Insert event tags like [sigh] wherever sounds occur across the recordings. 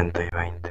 40 y 20.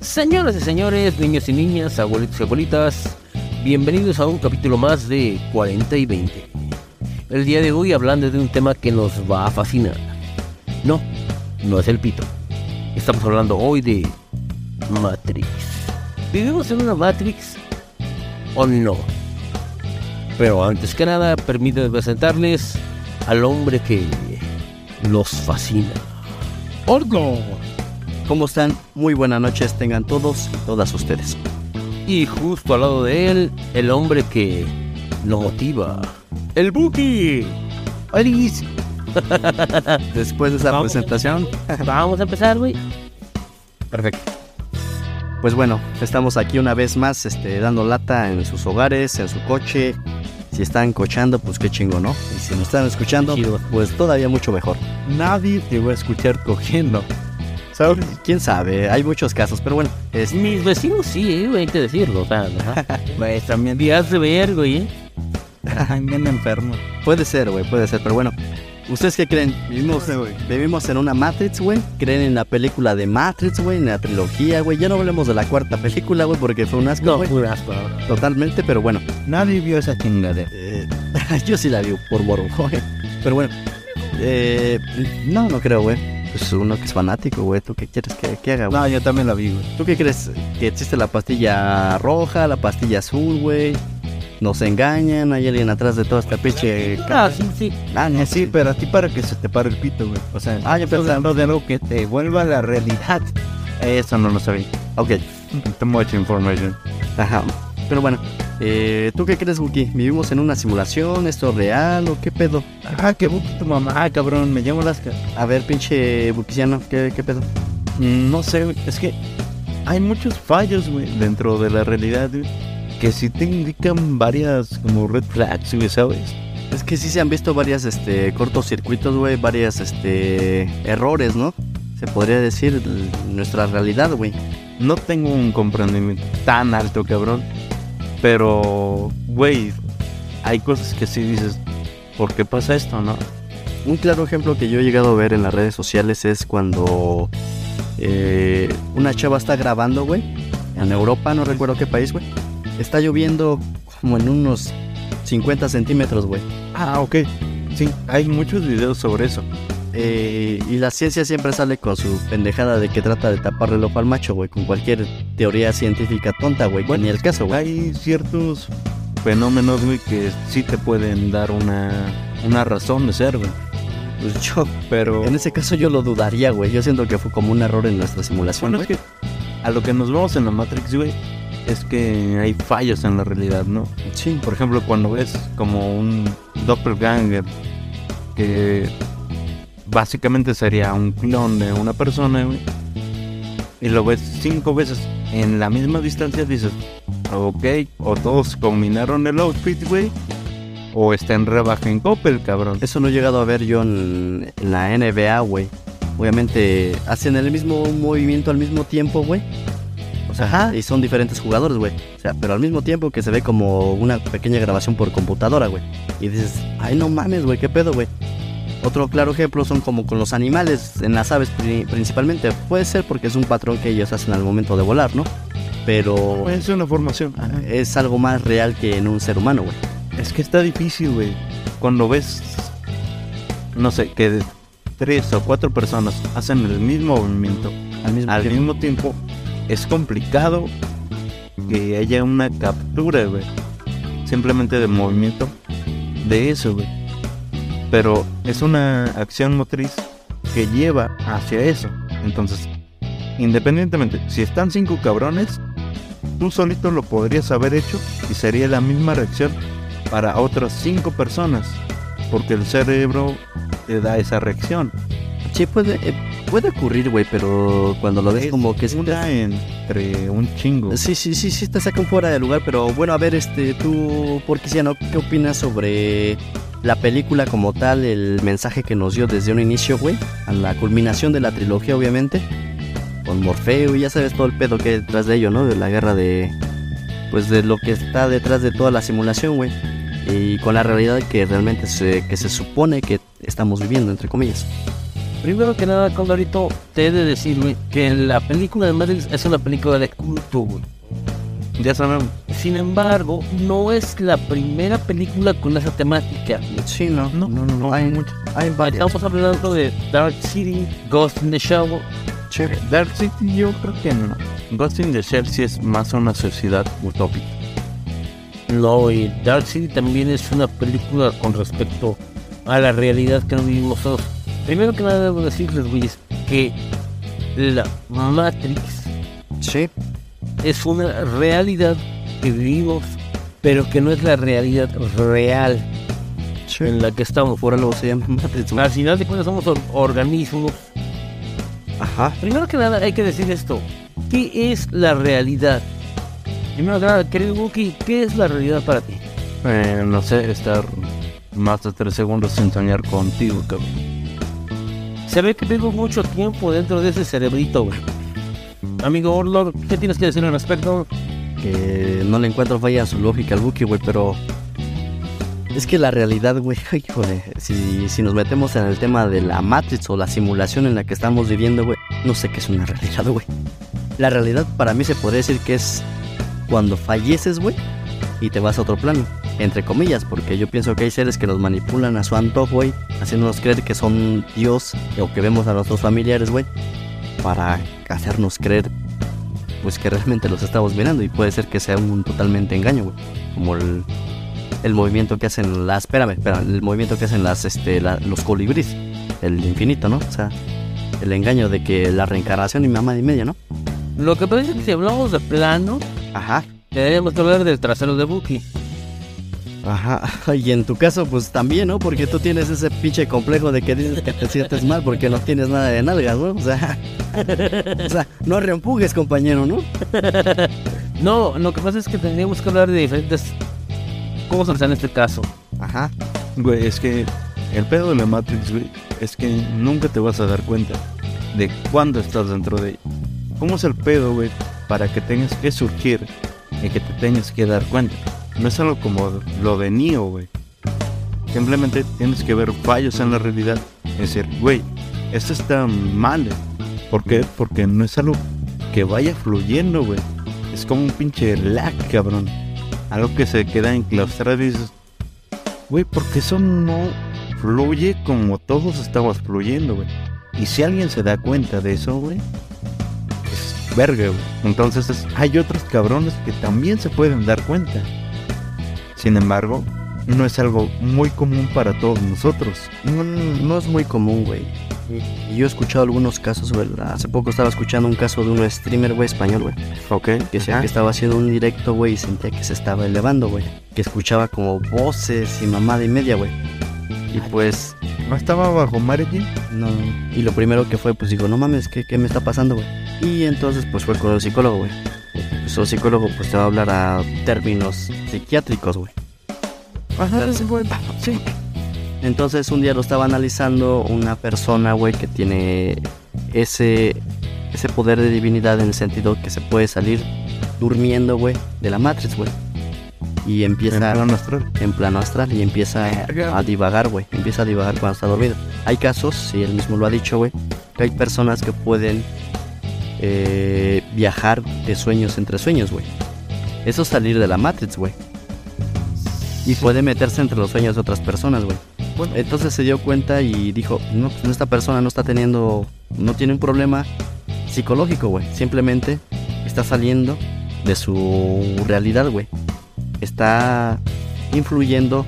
Señoras y señores, niños y niñas, abuelitos y abuelitas, bienvenidos a un capítulo más de 40 y 20. El día de hoy hablando de un tema que nos va a fascinar. No, no es el pito. Estamos hablando hoy de Matrix. ¿Vivimos en una Matrix o no? Pero antes que nada, permítanme presentarles al hombre que los fascina. Orgo. ¿Cómo están? Muy buenas noches tengan todos y todas ustedes. Y justo al lado de él, el hombre que lo motiva. El Buki. ¡Alice! [laughs] Después de esa Vamos. presentación, Vamos a empezar, güey. perfecto. Pues bueno, estamos aquí una vez más este, dando lata en sus hogares, en su coche. Si están cochando, pues qué chingo, ¿no? Y si nos están escuchando, Chido. pues todavía mucho mejor. Nadie te va a escuchar cogiendo. ¿Sabes? Quién sabe, hay muchos casos, pero bueno, es, Mis vecinos sí, eh, güey, hay que decirlo. O sea, ajá. [laughs] Pues también días de ver, güey, ¿eh? [laughs] Ay, bien enfermo. puede ser, güey, puede ser, pero bueno. ¿Ustedes qué creen? ¿Vivimos, No sé, güey. ¿Vivimos en una Matrix, güey? ¿Creen en la película de Matrix, güey? En la trilogía, güey. Ya no hablemos de la cuarta película, güey, porque fue un asco, No, güey. un asco. Totalmente, pero bueno. Nadie vio esa chingadera. Eh, [laughs] yo sí la vi por morbo, güey. Pero bueno. Eh, no, no creo, güey. Pues uno que es fanático, güey. ¿Tú qué quieres que, que haga, güey? No, yo también la vi, güey. ¿Tú qué crees? ¿Que existe la pastilla roja, la pastilla azul, güey? Nos engañan, hay alguien atrás de toda esta pinche... Ah, sí, sí. Ah, no, Sí, pero a ti para que se te pare el pito, güey. O sea, Ah, pensaba. hablando de algo que te vuelva a la realidad. Eso no lo sabía. Ok, Too much information. ajá. Pero bueno, eh, ¿tú qué crees, Wookie? ¿Vivimos en una simulación? ¿Esto es real o qué pedo? Ah, qué buki tu mamá, cabrón. Me llamo Lasca. A ver, pinche Wookiesiano, ¿qué, qué pedo? Mm, No sé. Es que hay muchos fallos, güey, dentro de la realidad, güey. Que sí te indican varias como red flags, güey, ¿sabes? Es que sí se han visto varias, este, cortocircuitos, güey, varias, este, errores, ¿no? Se podría decir nuestra realidad, güey. No tengo un comprendimiento tan alto, cabrón. Pero, güey, hay cosas que sí dices, ¿por qué pasa esto, no? Un claro ejemplo que yo he llegado a ver en las redes sociales es cuando eh, una chava está grabando, güey, en Europa, no recuerdo qué país, güey. Está lloviendo como en unos 50 centímetros, güey. Ah, ok. Sí, hay muchos videos sobre eso. Eh, y la ciencia siempre sale con su pendejada de que trata de taparle el ojo al macho, güey, con cualquier teoría científica tonta, güey. Bueno, ni el caso, güey. Hay ciertos fenómenos, güey, que sí te pueden dar una, una razón de ser, güey. Pues yo, Pero, en ese caso yo lo dudaría, güey. Yo siento que fue como un error en nuestra simulación, bueno, es que a lo que nos vamos en la Matrix, güey, es que hay fallos en la realidad, ¿no? Sí, Por ejemplo, cuando ves como un doppelganger que básicamente sería un clon de una persona, güey, y lo ves cinco veces en la misma distancia, dices, ok, o todos combinaron el outfit, güey, o está en rebaja en Coppel, cabrón. Eso no he llegado a ver yo en, en la NBA, güey. Obviamente hacen el mismo movimiento al mismo tiempo, güey. O sea, Ajá. y son diferentes jugadores, güey. O sea, pero al mismo tiempo que se ve como una pequeña grabación por computadora, güey. Y dices, ay, no mames, güey, qué pedo, güey. Otro claro ejemplo son como con los animales, en las aves pri- principalmente. Puede ser porque es un patrón que ellos hacen al momento de volar, ¿no? Pero Es una formación. es algo más real que en un ser humano, güey. Es que está difícil, güey. Cuando ves, no sé, que tres o cuatro personas hacen el mismo movimiento Al mismo al tiempo. mismo tiempo, es complicado que haya una captura, güey. Simplemente de movimiento de eso, güey. Pero es una acción motriz que lleva hacia eso. Entonces, independientemente, si están cinco cabrones, tú solito lo podrías haber hecho y sería la misma reacción para otras cinco personas. Porque el cerebro te da esa reacción. Sí, puede, eh, puede ocurrir, güey, pero cuando lo ves Es como que es una entre un chingo. Sí, sí, sí, sí, te sacan fuera de lugar, pero bueno, a ver, este, tú, Porquisiano, ¿qué opinas sobre la película como tal, el mensaje que nos dio desde un inicio, güey, a la culminación de la trilogía, obviamente, con Morfeo y ya sabes todo el pedo que hay detrás de ello, ¿no? De la guerra de, pues de lo que está detrás de toda la simulación, güey, y con la realidad que realmente se, que se supone que estamos viviendo, entre comillas. Primero que nada, Condorito, te he de decirme que la película de Matrix es una película de culto, güey. Ya sabemos. Sin embargo, no es la primera película con esa temática. Sí, no, No, no, no, no, hay, hay varias. Estamos hablando de Dark City, Ghost in the Shell, Sí. Dark City yo creo que no. Ghost in the Shell sí es más una sociedad utópica. No, y Dark City también es una película con respecto a la realidad que no vivimos todos. Primero que nada debo decirles, güeyes, que la Matrix Sí, es una realidad que vivimos, pero que no es la realidad real sí. en la que estamos. Por algo se llama. [laughs] Al final de cuentas somos or- organismos. Ajá. Primero que nada hay que decir esto. ¿Qué es la realidad? Primero que nada, querido Wookie, ¿qué es la realidad para ti? Eh, no sé, estar más de tres segundos sin soñar contigo, cabrón. Se ve que tengo mucho tiempo dentro de ese cerebrito, güey. Amigo Orlord, ¿qué tienes que decir al respecto? que no le encuentro falla a su lógica al Buki, güey, pero es que la realidad, güey, [laughs] híjole, si, si nos metemos en el tema de la Matrix o la simulación en la que estamos viviendo, güey, no sé qué es una realidad, güey. La realidad para mí se podría decir que es cuando falleces, güey, y te vas a otro plano, entre comillas, porque yo pienso que hay seres que nos manipulan a su antojo, güey, haciéndonos creer que son Dios o que vemos a nuestros familiares, güey, para hacernos creer pues que realmente los estamos mirando y puede ser que sea un totalmente engaño, güey. Como el, el movimiento que hacen las, espérame, espérame, el movimiento que hacen las, este, la- los colibríes, el infinito, ¿no? O sea, el engaño de que la reencarnación y mamá y media, ¿no? Lo que pasa es que si hablamos de plano, Ajá, tendríamos que hablar del trasero de Buki. Ajá. [laughs] Y en tu caso, pues también, ¿no? Porque tú tienes ese pinche complejo de que dices que te sientes mal porque no tienes nada de nalgas, ¿no? O sea, [laughs] o sea, no reempujes, compañero, ¿no? No, lo que pasa es que tendríamos que hablar de diferentes cosas en este caso. Ajá. Güey, es que el pedo de la Matrix, güey, es que nunca te vas a dar cuenta de cuándo estás dentro de ella. ¿Cómo es el pedo, güey, para que tengas que surgir y que te tengas que dar cuenta? No es algo como lo de Neo, güey. Simplemente tienes que ver fallos en la realidad. Es decir, güey, esto está mal. eh. ¿Por qué? Porque no es algo que vaya fluyendo, güey. Es como un pinche lag, cabrón. Algo que se queda enclaustrado y dices, Güey, porque eso no fluye como todos estamos fluyendo, güey. Y si alguien se da cuenta de eso, güey, es verga, güey. Entonces es- hay otros cabrones que también se pueden dar cuenta. Sin embargo, no es algo muy común para todos nosotros. No, no es muy común, güey. Y yo he escuchado algunos casos, güey. Hace poco estaba escuchando un caso de un streamer, güey, español, güey. ¿Ok? Que estaba haciendo un directo, güey, y sentía que se estaba elevando, güey. Que escuchaba como voces y mamada y media, güey. Y pues, ¿No estaba bajo Margie? no. Y lo primero que fue, pues digo, no mames, ¿qué, qué me está pasando, güey? Y entonces, pues fue con el psicólogo, güey. El psicólogo, pues te va a hablar a términos psiquiátricos, güey. Ajá, sí, güey. Sí. Entonces un día lo estaba analizando una persona, güey, que tiene ese, ese poder de divinidad en el sentido que se puede salir durmiendo, güey, de la Matrix, güey. Y En empieza plano astral. en plano astral y empieza a divagar, güey. Empieza a divagar cuando está dormido. Hay casos, y él mismo lo ha dicho, güey, que hay personas que pueden eh, viajar de sueños entre sueños, güey. Eso es salir de la Matrix, güey. Y puede meterse entre los sueños de otras personas, güey. Bueno. Entonces se dio cuenta y dijo, no, pues esta persona no está teniendo, no tiene un problema psicológico, güey. Simplemente está saliendo de su realidad, güey. Está influyendo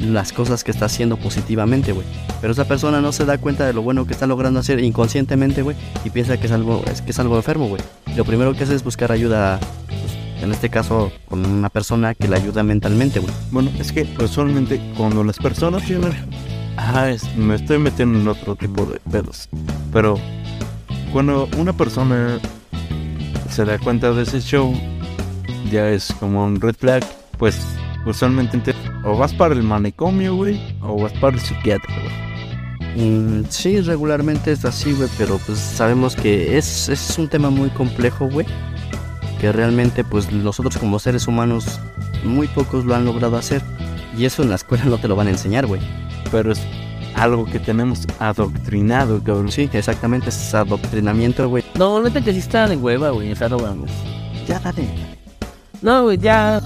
las cosas que está haciendo positivamente, güey. Pero esa persona no se da cuenta de lo bueno que está logrando hacer inconscientemente, güey, y piensa que es algo, es que es algo enfermo, güey. Lo primero que hace es buscar ayuda, pues, en este caso, con una persona que le ayuda mentalmente, güey. Bueno, es que usualmente cuando las personas tienen... Ah, es- me estoy metiendo en otro tipo de pedos. Pero cuando una persona se da cuenta de ese show, ya es como un red flag, pues usualmente te- o vas para el manicomio, güey, o vas para el psiquiatra, güey. Mm, sí, regularmente es así, güey, pero pues sabemos que es, es un tema muy complejo, güey. Que realmente, pues nosotros como seres humanos, muy pocos lo han logrado hacer. Y eso en la escuela no te lo van a enseñar, güey. Pero es algo que tenemos adoctrinado, cabrón. Sí, exactamente, es adoctrinamiento, güey. No, neta que sí está de hueva, güey. O sea, no vamos. Ya, dale. No, güey, ya.